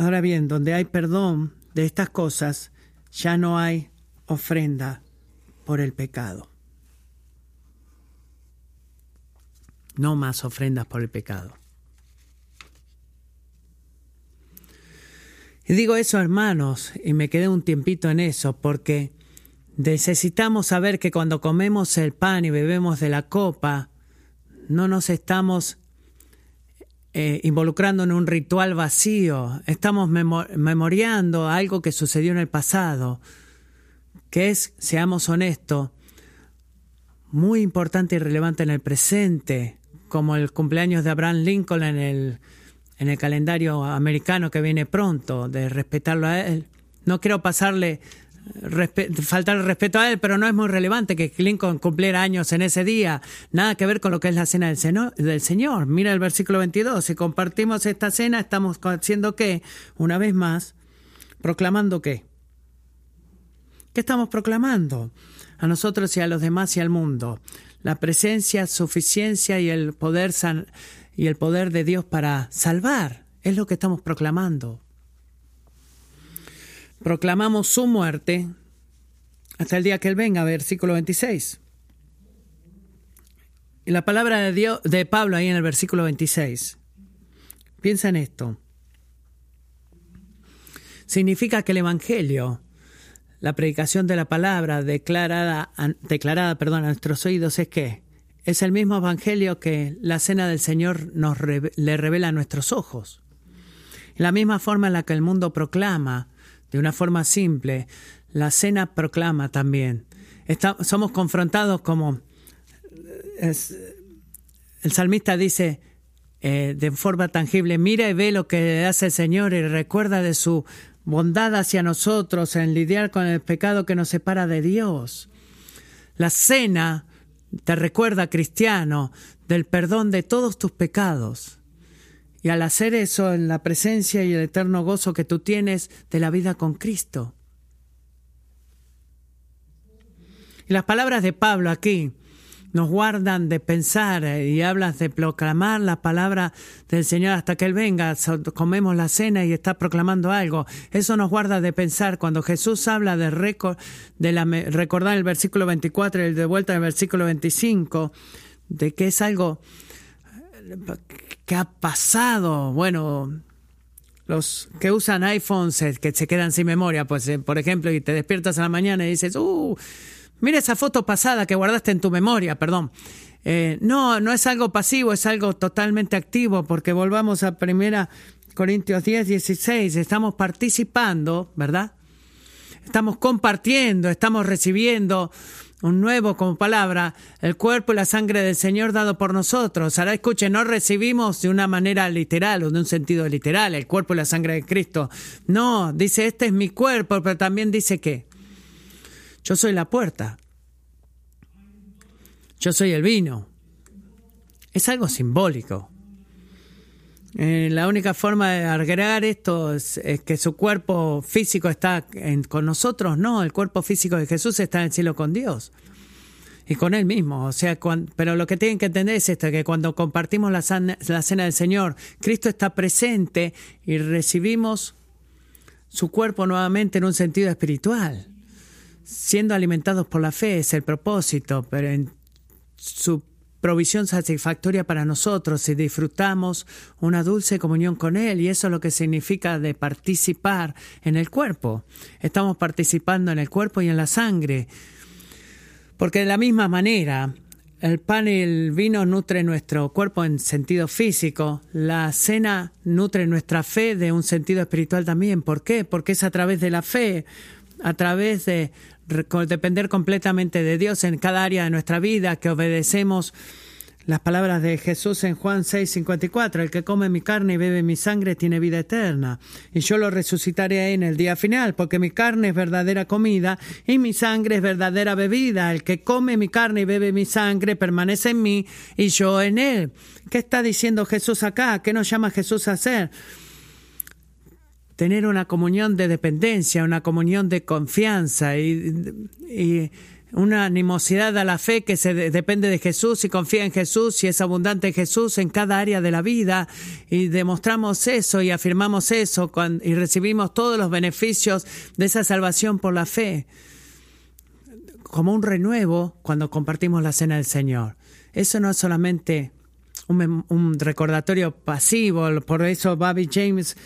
Ahora bien, donde hay perdón de estas cosas, ya no hay ofrenda por el pecado. No más ofrendas por el pecado. Y digo eso, hermanos, y me quedé un tiempito en eso, porque necesitamos saber que cuando comemos el pan y bebemos de la copa, no nos estamos eh, involucrando en un ritual vacío, estamos memoriando algo que sucedió en el pasado, que es, seamos honestos, muy importante y relevante en el presente, como el cumpleaños de Abraham Lincoln en el, en el calendario americano que viene pronto, de respetarlo a él. No quiero pasarle faltar el respeto a él, pero no es muy relevante que Lincoln cumpliera años en ese día. Nada que ver con lo que es la cena del, Señor. Mira el versículo 22. Si compartimos esta cena, estamos haciendo qué? Una vez más, proclamando qué. ¿Qué estamos proclamando? A nosotros y a los demás y al mundo. La presencia, suficiencia y el poder, y el poder de Dios para salvar. Es lo que estamos proclamando proclamamos su muerte hasta el día que Él venga, versículo 26. Y la palabra de, Dios, de Pablo ahí en el versículo 26. Piensa en esto. Significa que el Evangelio, la predicación de la palabra declarada, declarada perdón, a nuestros oídos es que es el mismo Evangelio que la cena del Señor nos le revela a nuestros ojos. La misma forma en la que el mundo proclama de una forma simple. La cena proclama también. somos confrontados como el salmista dice eh, de forma tangible, mira y ve lo que hace el Señor y recuerda de su bondad hacia nosotros en lidiar con el pecado que nos separa de Dios. La cena te recuerda, cristiano, del perdón de todos tus pecados y al hacer eso en la presencia y el eterno gozo que tú tienes de la vida con Cristo. Y las palabras de Pablo aquí nos guardan de pensar y hablas de proclamar la palabra del Señor hasta que Él venga. Comemos la cena y está proclamando algo. Eso nos guarda de pensar cuando Jesús habla de, recordar el versículo 24 y de vuelta el versículo 25, de que es algo ¿Qué ha pasado? Bueno, los que usan iPhones que se quedan sin memoria, pues eh, por ejemplo, y te despiertas a la mañana y dices, uh, mira esa foto pasada que guardaste en tu memoria, perdón. Eh, no, no es algo pasivo, es algo totalmente activo, porque volvamos a primera Corintios 10, 16, estamos participando, ¿verdad? Estamos compartiendo, estamos recibiendo un nuevo como palabra, el cuerpo y la sangre del Señor dado por nosotros. Ahora escuchen, no recibimos de una manera literal o de un sentido literal el cuerpo y la sangre de Cristo. No, dice, este es mi cuerpo, pero también dice que yo soy la puerta. Yo soy el vino. Es algo simbólico. Eh, la única forma de agregar esto es, que su cuerpo físico está con nosotros. No, el cuerpo físico de Jesús está en el cielo con Dios y con Él mismo. O sea, pero lo que tienen que entender es esto, que cuando compartimos la, la cena del Señor, Cristo está presente y recibimos su cuerpo nuevamente en un sentido espiritual. Siendo alimentados por la fe es el propósito, pero en su provisión satisfactoria para nosotros y disfrutamos una dulce comunión con Él y eso es lo que significa de participar en el cuerpo. Estamos participando en el cuerpo y en la sangre. Porque de la misma manera, el pan y el vino nutren nuestro cuerpo en sentido físico. La cena nutre nuestra fe de un sentido espiritual también. ¿Por qué? Porque es a través de la fe, a través de depender completamente de Dios en cada área de nuestra vida, que obedecemos las palabras de Jesús en Juan 6:54, el que come mi carne y bebe mi sangre tiene vida eterna, y yo lo resucitaré en el día final, porque mi carne es verdadera comida y mi sangre es verdadera bebida. El que come mi carne y bebe mi sangre permanece en mí y yo en él. ¿Qué está diciendo Jesús acá? ¿Qué nos llama Jesús a hacer? Tener una comunión de dependencia, una comunión de confianza y, una animosidad a la fe que se depende de Jesús y confía en Jesús y es abundante en Jesús en cada área de la vida y demostramos eso y afirmamos eso y recibimos todos los beneficios de esa salvación por la fe como un renuevo cuando compartimos la cena del Señor. Eso no es solamente un, un recordatorio pasivo, por eso Bobby James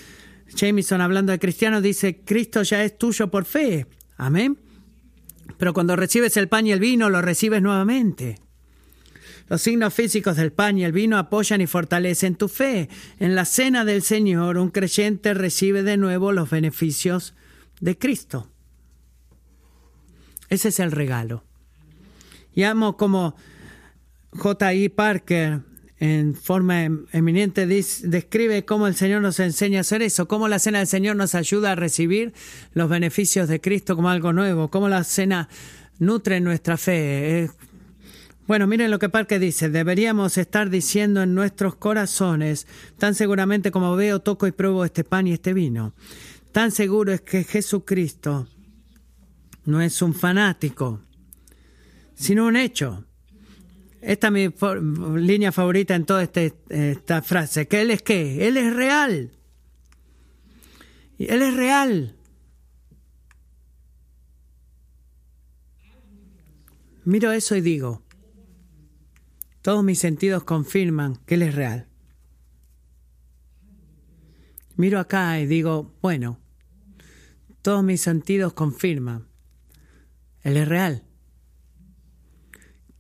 Jameson hablando de cristianos dice, Cristo ya es tuyo por fe. Amén. Pero cuando recibes el pan y el vino, lo recibes nuevamente. Los signos físicos del pan y el vino apoyan y fortalecen tu fe. En la cena del Señor, un creyente recibe de nuevo los beneficios de Cristo. Ese es el regalo. Y amo como J.I. Parker en forma em, eminente describe cómo el Señor nos enseña a hacer eso, cómo la cena del Señor nos ayuda a recibir los beneficios de Cristo como algo nuevo, cómo la cena nutre nuestra fe. Bueno, miren lo que Parque dice, deberíamos estar diciendo en nuestros corazones, tan seguramente como veo, toco y pruebo este pan y este vino, tan seguro es que Jesucristo no es un fanático, sino un hecho esta es mi línea favorita en toda este, esta frase, que Él es qué? Él es real. Él es real. Miro eso y digo, todos mis sentidos confirman que Él es real. Miro acá y digo, bueno, todos mis sentidos confirman, Él es real.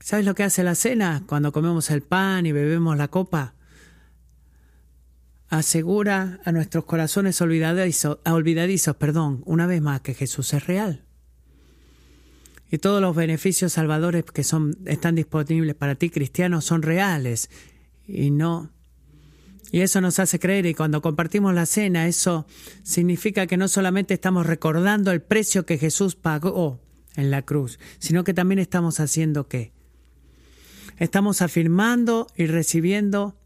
¿Sabes lo que hace la cena cuando comemos el pan y bebemos la copa? Asegura a nuestros corazones olvidadizos, perdón, una vez más que Jesús es real. Y todos los beneficios salvadores que son, están disponibles para ti, cristiano, son reales y no. Y eso nos hace creer, y cuando compartimos la cena, eso significa que no solamente estamos recordando el precio que Jesús pagó en la cruz, sino que también estamos haciendo qué? Estamos afirmando y recibiendo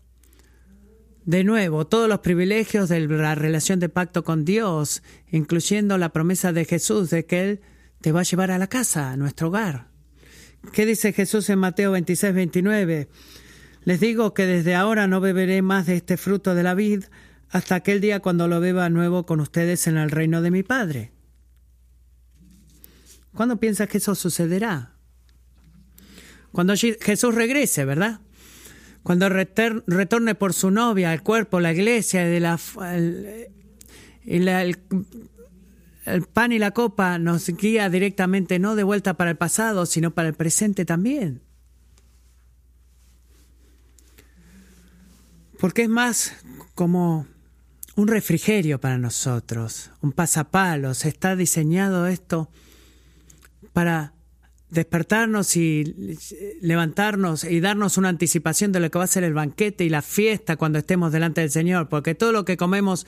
de nuevo todos los privilegios de la relación de pacto con Dios, incluyendo la promesa de Jesús de que Él te va a llevar a la casa, a nuestro hogar. ¿Qué dice Jesús en Mateo 26, 29? Les digo que desde ahora no beberé más de este fruto de la vid hasta aquel día cuando lo beba nuevo con ustedes en el reino de mi Padre. ¿Cuándo piensas que eso sucederá? Cuando Jesús regrese, ¿verdad? Cuando retorne por su novia, el cuerpo, la iglesia, la, el, pan y la copa nos guía directamente no de vuelta para el pasado, sino para el presente también. Porque es más como un refrigerio para nosotros, un pasapalos. Está diseñado esto para despertarnos y levantarnos y darnos una anticipación de lo que va a ser el banquete y la fiesta cuando estemos delante del Señor, porque todo lo que comemos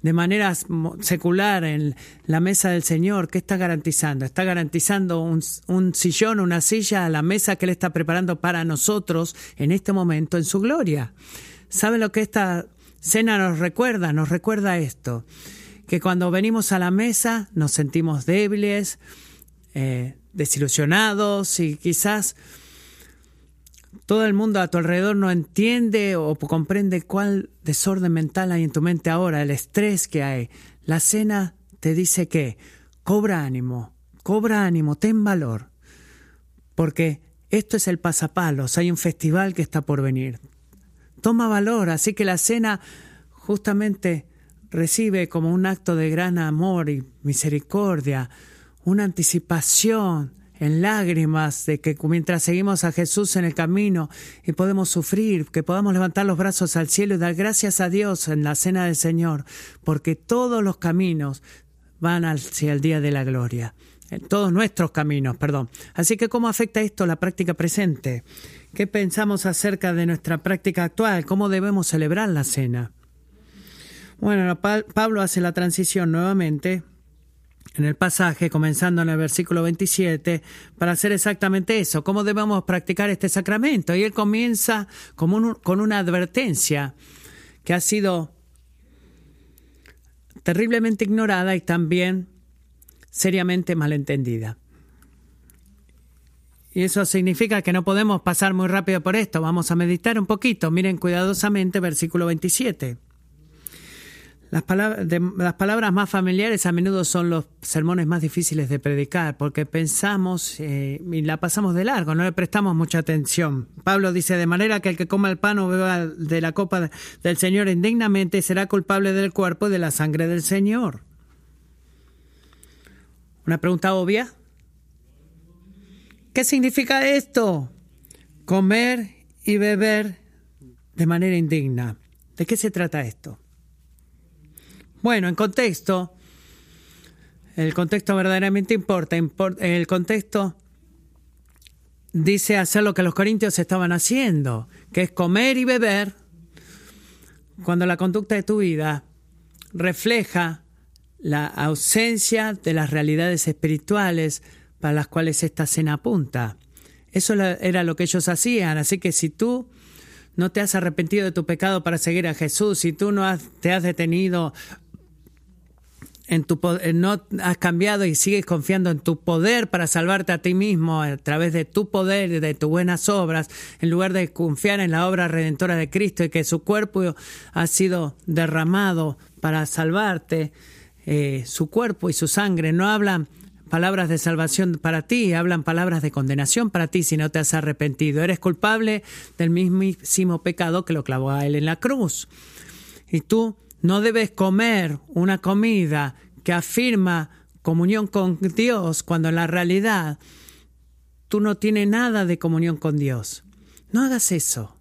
de manera secular en la mesa del Señor, ¿qué está garantizando? Está garantizando un, un sillón, una silla a la mesa que Él está preparando para nosotros en este momento en su gloria. ¿Saben lo que esta cena nos recuerda? Nos recuerda esto, que cuando venimos a la mesa nos sentimos débiles, eh, desilusionados y quizás todo el mundo a tu alrededor no entiende o comprende cuál desorden mental hay en tu mente ahora, el estrés que hay. La cena te dice que cobra ánimo, cobra ánimo, ten valor, porque Esto es el pasapalos, hay un festival que está por venir. Toma valor, así que la cena justamente recibe como un acto de gran amor y misericordia, una anticipación en lágrimas de que mientras seguimos a Jesús en el camino y podemos sufrir, que podamos levantar los brazos al cielo y dar gracias a Dios en la cena del Señor, porque todos los caminos van hacia el día de la gloria. En todos nuestros caminos, perdón. Así que, ¿cómo afecta esto la práctica presente? ¿Qué pensamos acerca de nuestra práctica actual? ¿Cómo debemos celebrar la cena? Bueno, Pablo hace la transición nuevamente en el pasaje, comenzando en el versículo 27, para hacer exactamente eso, cómo debemos practicar este sacramento. Y él comienza con, con una advertencia que ha sido terriblemente ignorada y también seriamente malentendida. Y eso significa que no podemos pasar muy rápido por esto. Vamos a meditar un poquito. Miren cuidadosamente versículo 27. Las palabras, las palabras más familiares a menudo son los sermones más difíciles de predicar porque pensamos eh, y la pasamos de largo, no le prestamos mucha atención. Pablo dice, de manera que el que coma el pan o beba de la copa del Señor indignamente será culpable del cuerpo y de la sangre del Señor. Una pregunta obvia. ¿Qué significa esto? Comer y beber de manera indigna. ¿De qué se trata esto? Bueno, en contexto, el contexto verdaderamente importa. El contexto dice hacer lo que los corintios estaban haciendo, que es comer y beber, cuando la conducta de tu vida refleja la ausencia de las realidades espirituales para las cuales esta cena apunta. Eso era lo que ellos hacían, así que si tú no te has arrepentido de tu pecado para seguir a Jesús, si tú no te has detenido en tu no has cambiado y sigues confiando en tu poder para salvarte a ti mismo a través de tu poder y de tus buenas obras, en lugar de confiar en la obra redentora de Cristo y que su cuerpo ha sido derramado para salvarte, eh, su cuerpo y su sangre no hablan palabras de salvación para ti, hablan palabras de condenación para ti si no te has arrepentido. Eres culpable del mismísimo pecado que lo clavó a él en la cruz. Y tú no debes comer una comida que afirma comunión con Dios cuando en la realidad tú no tienes nada de comunión con Dios. No hagas eso.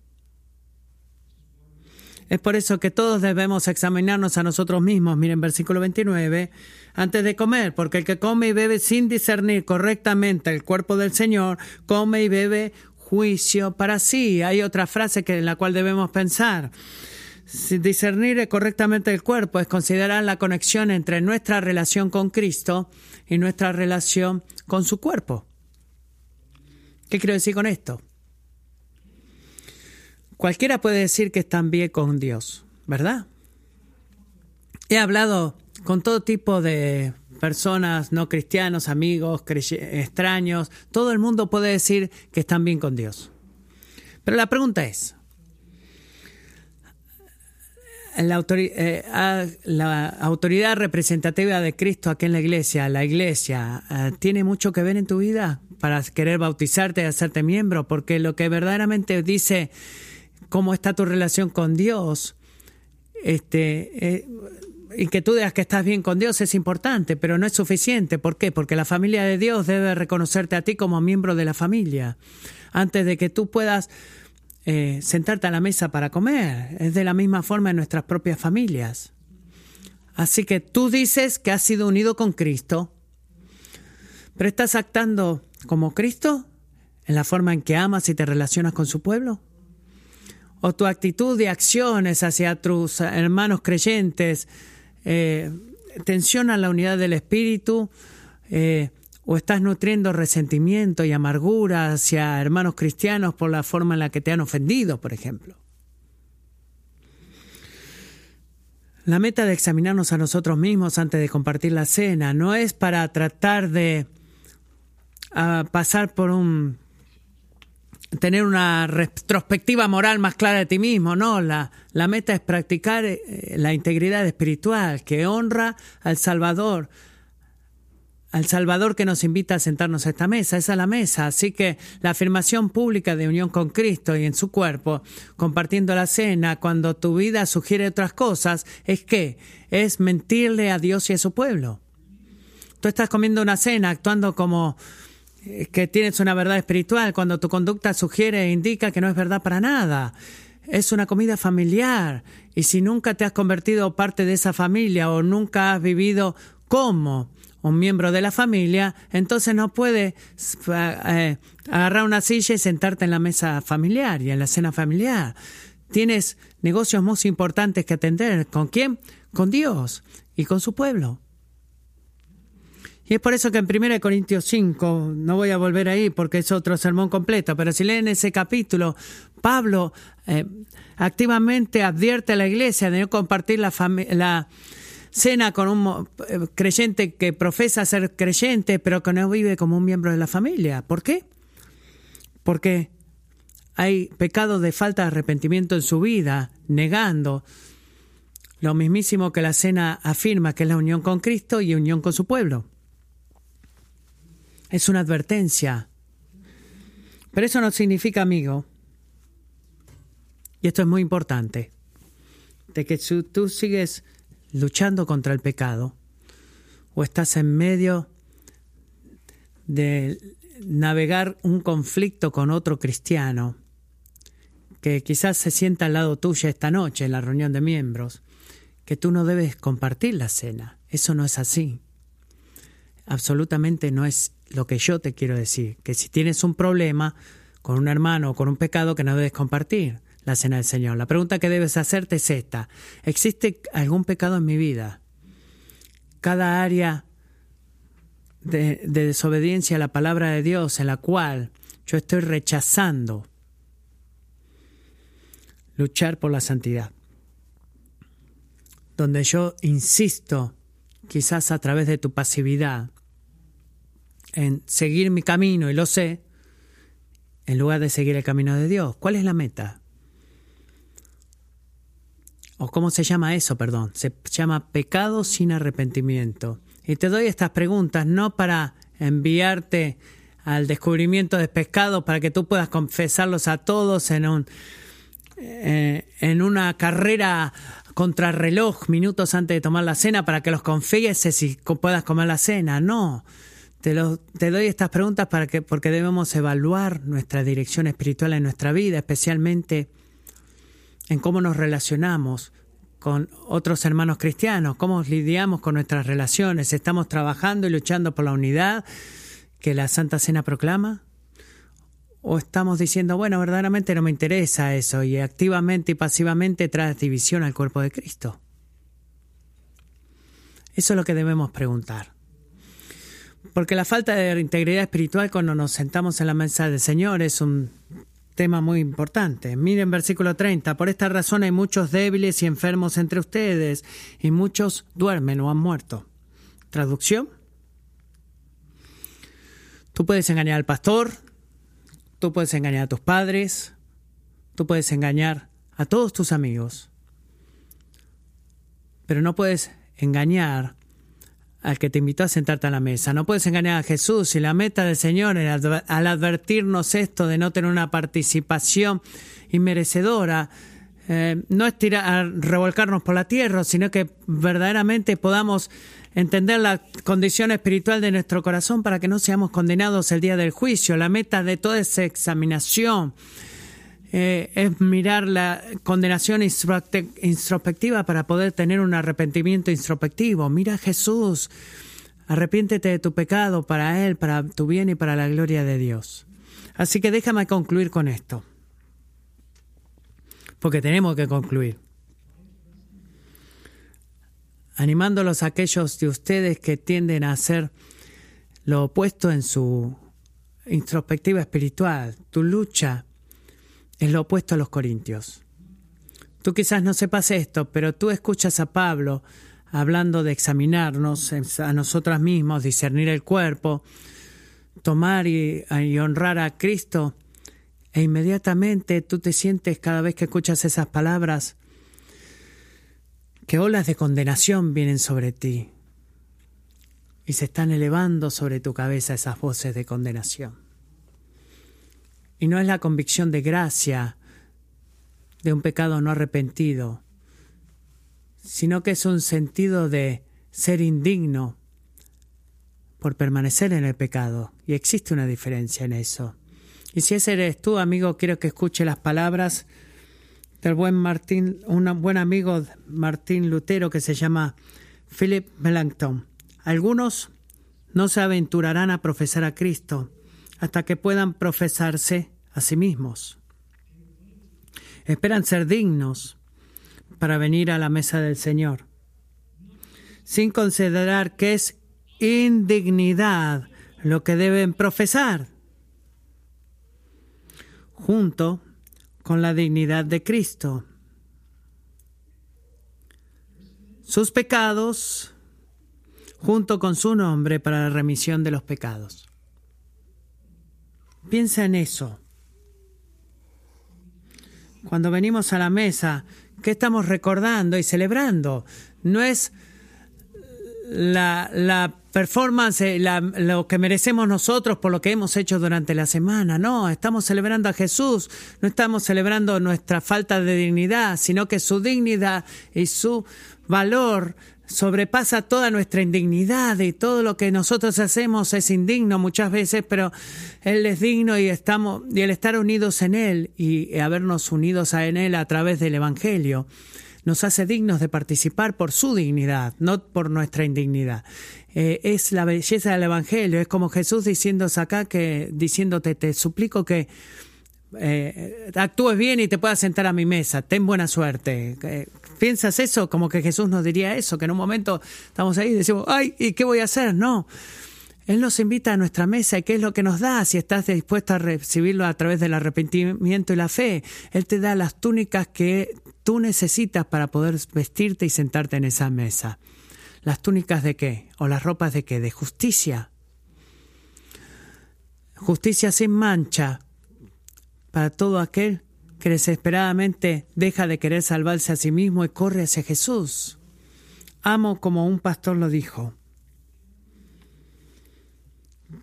Es por eso que todos debemos examinarnos a nosotros mismos. Miren versículo 29, antes de comer, porque el que come y bebe sin discernir correctamente el cuerpo del Señor, come y bebe juicio para sí. Hay otra frase que en la cual debemos pensar. Discernir correctamente el cuerpo es considerar la conexión entre nuestra relación con Cristo y nuestra relación con su cuerpo. ¿Qué quiero decir con esto? Cualquiera puede decir que están bien con Dios, ¿verdad? He hablado con todo tipo de personas, no cristianos, amigos, extraños. Todo el mundo puede decir que están bien con Dios. Pero la pregunta es, la, eh, la, autoridad representativa de Cristo aquí en la iglesia, la iglesia, eh, tiene mucho que ver en tu vida para querer bautizarte y hacerte miembro, porque lo que verdaderamente dice cómo está tu relación con Dios, este, eh, y que tú digas que estás bien con Dios es importante, pero no es suficiente. ¿Por qué? Porque la familia de Dios debe reconocerte a ti como miembro de la familia, antes de que tú puedas eh, sentarte a la mesa para comer. Es de la misma forma en nuestras propias familias. Así que tú dices que has sido unido con Cristo, pero estás actando como Cristo en la forma en que amas y te relacionas con su pueblo. O tu actitud y acciones hacia tus hermanos creyentes eh, tensionan la unidad del espíritu, eh, o estás nutriendo resentimiento y amargura hacia hermanos cristianos por la forma en la que te han ofendido, por ejemplo. La meta de examinarnos a nosotros mismos antes de compartir la cena no es para tratar de ah, pasar por un tener una retrospectiva moral más clara de ti mismo, no, la, la meta es practicar eh, la integridad espiritual que honra al Salvador, al Salvador que nos invita a sentarnos a esta mesa. Esa es la mesa. Así que la afirmación pública de unión con Cristo y en su cuerpo, compartiendo la cena, cuando tu vida sugiere otras cosas, es que es mentirle a Dios y a su pueblo. Tú estás comiendo una cena actuando como eh, que tienes una verdad espiritual cuando tu conducta sugiere e indica que no es verdad para nada. Es una comida familiar y si nunca te has convertido parte de esa familia o nunca has vivido como un miembro de la familia, entonces no puedes eh, agarrar una silla y sentarte en la mesa familiar y en la cena familiar. Tienes negocios muy importantes que atender. ¿Con quién? Con Dios y con su pueblo. Y es por eso que en 1 Corintios 5, no voy a volver ahí porque es otro sermón completo, pero si leen ese capítulo, Pablo eh, activamente advierte a la iglesia de no compartir la, la cena con un eh, creyente que profesa ser creyente, pero que no vive como un miembro de la familia. ¿Por qué? Porque hay pecado de falta de arrepentimiento en su vida, negando lo mismísimo que la cena afirma, que es la unión con Cristo y unión con su pueblo. Es una advertencia. Pero eso no significa, amigo, y esto es muy importante, de que tú sigues luchando contra el pecado o estás en medio de navegar un conflicto con otro cristiano que quizás se sienta al lado tuyo esta noche en la reunión de miembros, que tú no debes compartir la cena. Eso no es así. Absolutamente no es lo que yo te quiero decir. Que si tienes un problema con un hermano o con un pecado que no debes compartir la cena del Señor. La pregunta que debes hacerte es esta. ¿Existe algún pecado en mi vida? Cada área de, desobediencia a la palabra de Dios en la cual yo estoy rechazando luchar por la santidad. Donde yo insisto, quizás a través de tu pasividad, en seguir mi camino, y lo sé, en lugar de seguir el camino de Dios. ¿Cuál es la meta? O cómo se llama eso, perdón, se llama pecado sin arrepentimiento. Y te doy estas preguntas no para enviarte al descubrimiento de pescado para que tú puedas confesarlos a todos en un eh, en una carrera contrarreloj minutos antes de tomar la cena para que los confieses y puedas comer la cena. No. Te, te doy estas preguntas para que, porque debemos evaluar nuestra dirección espiritual en nuestra vida, especialmente en cómo nos relacionamos con otros hermanos cristianos, cómo lidiamos con nuestras relaciones, estamos trabajando y luchando por la unidad que la Santa Cena proclama, o estamos diciendo, bueno, verdaderamente no me interesa eso y activamente y pasivamente trae división al cuerpo de Cristo. Eso es lo que debemos preguntar. Porque la falta de integridad espiritual cuando nos sentamos en la mesa del Señor es un tema muy importante. Miren versículo 30. Por esta razón hay muchos débiles y enfermos entre ustedes, y muchos duermen o han muerto. Traducción. Tú puedes engañar al pastor, tú puedes engañar a tus padres, tú puedes engañar a todos tus amigos, pero no puedes engañar al que te invitó a sentarte a la mesa. No puedes engañar a Jesús y la meta del Señor al advertirnos esto de no tener una participación inmerecedora, eh, no es tirar, revolcarnos por la tierra, sino que verdaderamente podamos entender la condición espiritual de nuestro corazón para que no seamos condenados el día del juicio. La meta de toda esa examinación eh, es mirar la condenación introspectiva para poder tener un arrepentimiento introspectivo. Mira a Jesús, arrepiéntete de tu pecado para Él, para tu bien y para la gloria de Dios. Así que déjame concluir con esto, porque tenemos que concluir. Animándolos a aquellos de ustedes que tienden a hacer lo opuesto en su introspectiva espiritual, tu lucha es lo opuesto a los corintios. Tú quizás no sepas esto, pero tú escuchas a Pablo hablando de examinarnos a nosotras mismos, discernir el cuerpo, tomar y, honrar a Cristo, e inmediatamente tú te sientes cada vez que escuchas esas palabras que olas de condenación vienen sobre ti. y se están elevando sobre tu cabeza esas voces de condenación. Y no es la convicción de gracia de un pecado no arrepentido, sino que es un sentido de ser indigno por permanecer en el pecado. Y existe una diferencia en eso. Y si ese eres tú, amigo, quiero que escuche las palabras del buen Martín, un buen amigo Martín Lutero que se llama Philip Melanchthon. Algunos no se aventurarán a profesar a Cristo hasta que puedan profesarse a sí mismos. Esperan ser dignos para venir a la mesa del Señor, sin considerar que es indignidad lo que deben profesar, junto con la dignidad de Cristo. Sus pecados junto con su nombre para la remisión de los pecados. Piensa en eso. Cuando venimos a la mesa, ¿qué estamos recordando y celebrando? No es la, la performance, lo que merecemos nosotros por lo que hemos hecho durante la semana. No, estamos celebrando a Jesús, no estamos celebrando nuestra falta de dignidad, sino que su dignidad y su valor sobrepasa toda nuestra indignidad y todo lo que nosotros hacemos es indigno muchas veces, pero Él es digno y estamos, y el estar unidos en Él y habernos unidos en Él a través del Evangelio nos hace dignos de participar por su dignidad, no por nuestra indignidad. Eh, es la belleza del Evangelio, es como Jesús diciéndose acá que, diciéndote, te suplico que eh, actúes bien y te puedas sentar a mi mesa, ten buena suerte. Eh, ¿Piensas eso? Como que Jesús nos diría eso, que en un momento estamos ahí y decimos, ay, ¿y qué voy a hacer? No. Él nos invita a nuestra mesa y qué es lo que nos da si estás dispuesto a recibirlo a través del arrepentimiento y la fe. Él te da las túnicas que tú necesitas para poder vestirte y sentarte en esa mesa. ¿Las túnicas de qué? ¿O las ropas de qué? De justicia. Justicia sin mancha, para todo aquel que desesperadamente deja de querer salvarse a sí mismo y corre hacia Jesús. Amo como un pastor lo dijo.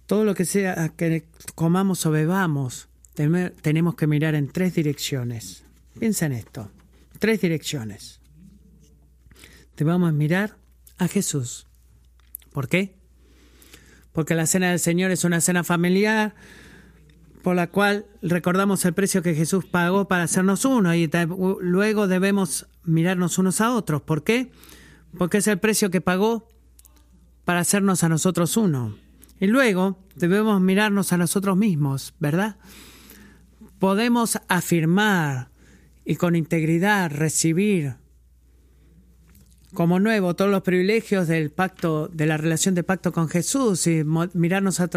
Todo lo que sea que comamos o bebamos, tenemos que mirar en tres direcciones. Piensa en esto. Tres direcciones. Debemos mirar a Jesús. ¿Por qué? Porque la cena del Señor es una cena familiar, por la cual recordamos el precio que Jesús pagó para hacernos uno y luego debemos mirarnos unos a otros. ¿Por qué? Porque es el precio que pagó para hacernos a nosotros uno. Y luego debemos mirarnos a nosotros mismos, ¿verdad? Podemos afirmar y con integridad recibir como nuevo todos los privilegios del pacto, de la relación de pacto con Jesús y mirarnos a,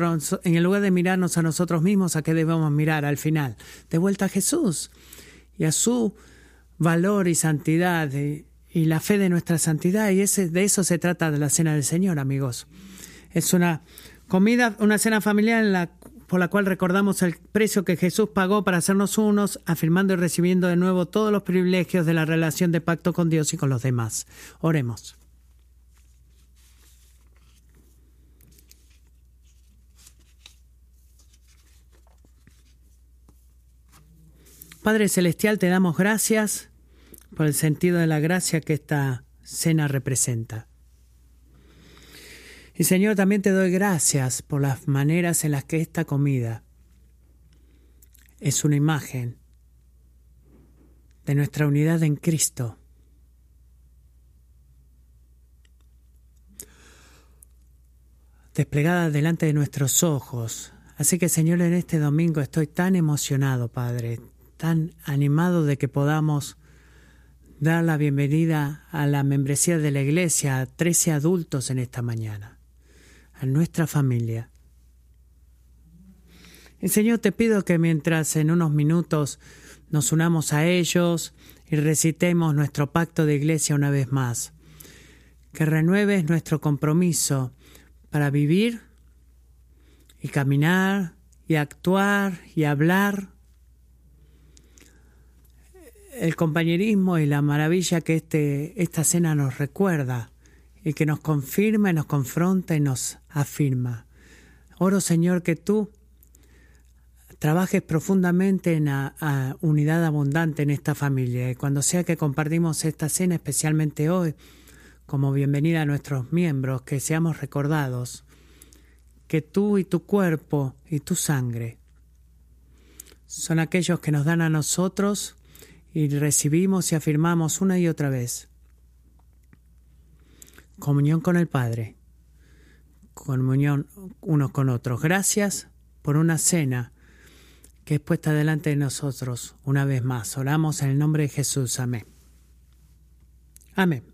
en lugar de mirarnos a nosotros mismos, ¿a qué debemos mirar al final? De vuelta a Jesús y a su valor y santidad y, la fe de nuestra santidad. Y ese, de eso se trata de la cena del Señor, amigos. Es una comida, una cena familiar en la por la cual recordamos el precio que Jesús pagó para hacernos unos, afirmando y recibiendo de nuevo todos los privilegios de la relación de pacto con Dios y con los demás. Oremos. Padre Celestial, te damos gracias por el sentido de la gracia que esta cena representa. Y Señor, también te doy gracias por las maneras en las que esta comida es una imagen de nuestra unidad en Cristo. desplegada delante de nuestros ojos. Así que Señor, en este domingo estoy tan emocionado, Padre, tan animado de que podamos dar la bienvenida a la membresía de la iglesia a 13 adultos en esta mañana a nuestra familia. Y Señor, te pido que mientras en unos minutos nos unamos a ellos y recitemos nuestro pacto de iglesia una vez más, que renueves nuestro compromiso para vivir y caminar y actuar y hablar el compañerismo y la maravilla que este, esta cena nos recuerda y que nos confirma y nos confronta y nos afirma. Oro, Señor, que tú trabajes profundamente en la unidad abundante en esta familia y cuando sea que compartimos esta cena, especialmente hoy, como bienvenida a nuestros miembros, que seamos recordados que tú y tu cuerpo y tu sangre son aquellos que nos dan a nosotros y recibimos y afirmamos una y otra vez. Comunión con el Padre, comunión unos con otros. Gracias por una cena que es puesta delante de nosotros una vez más. Oramos en el nombre de Jesús. Amén. Amén.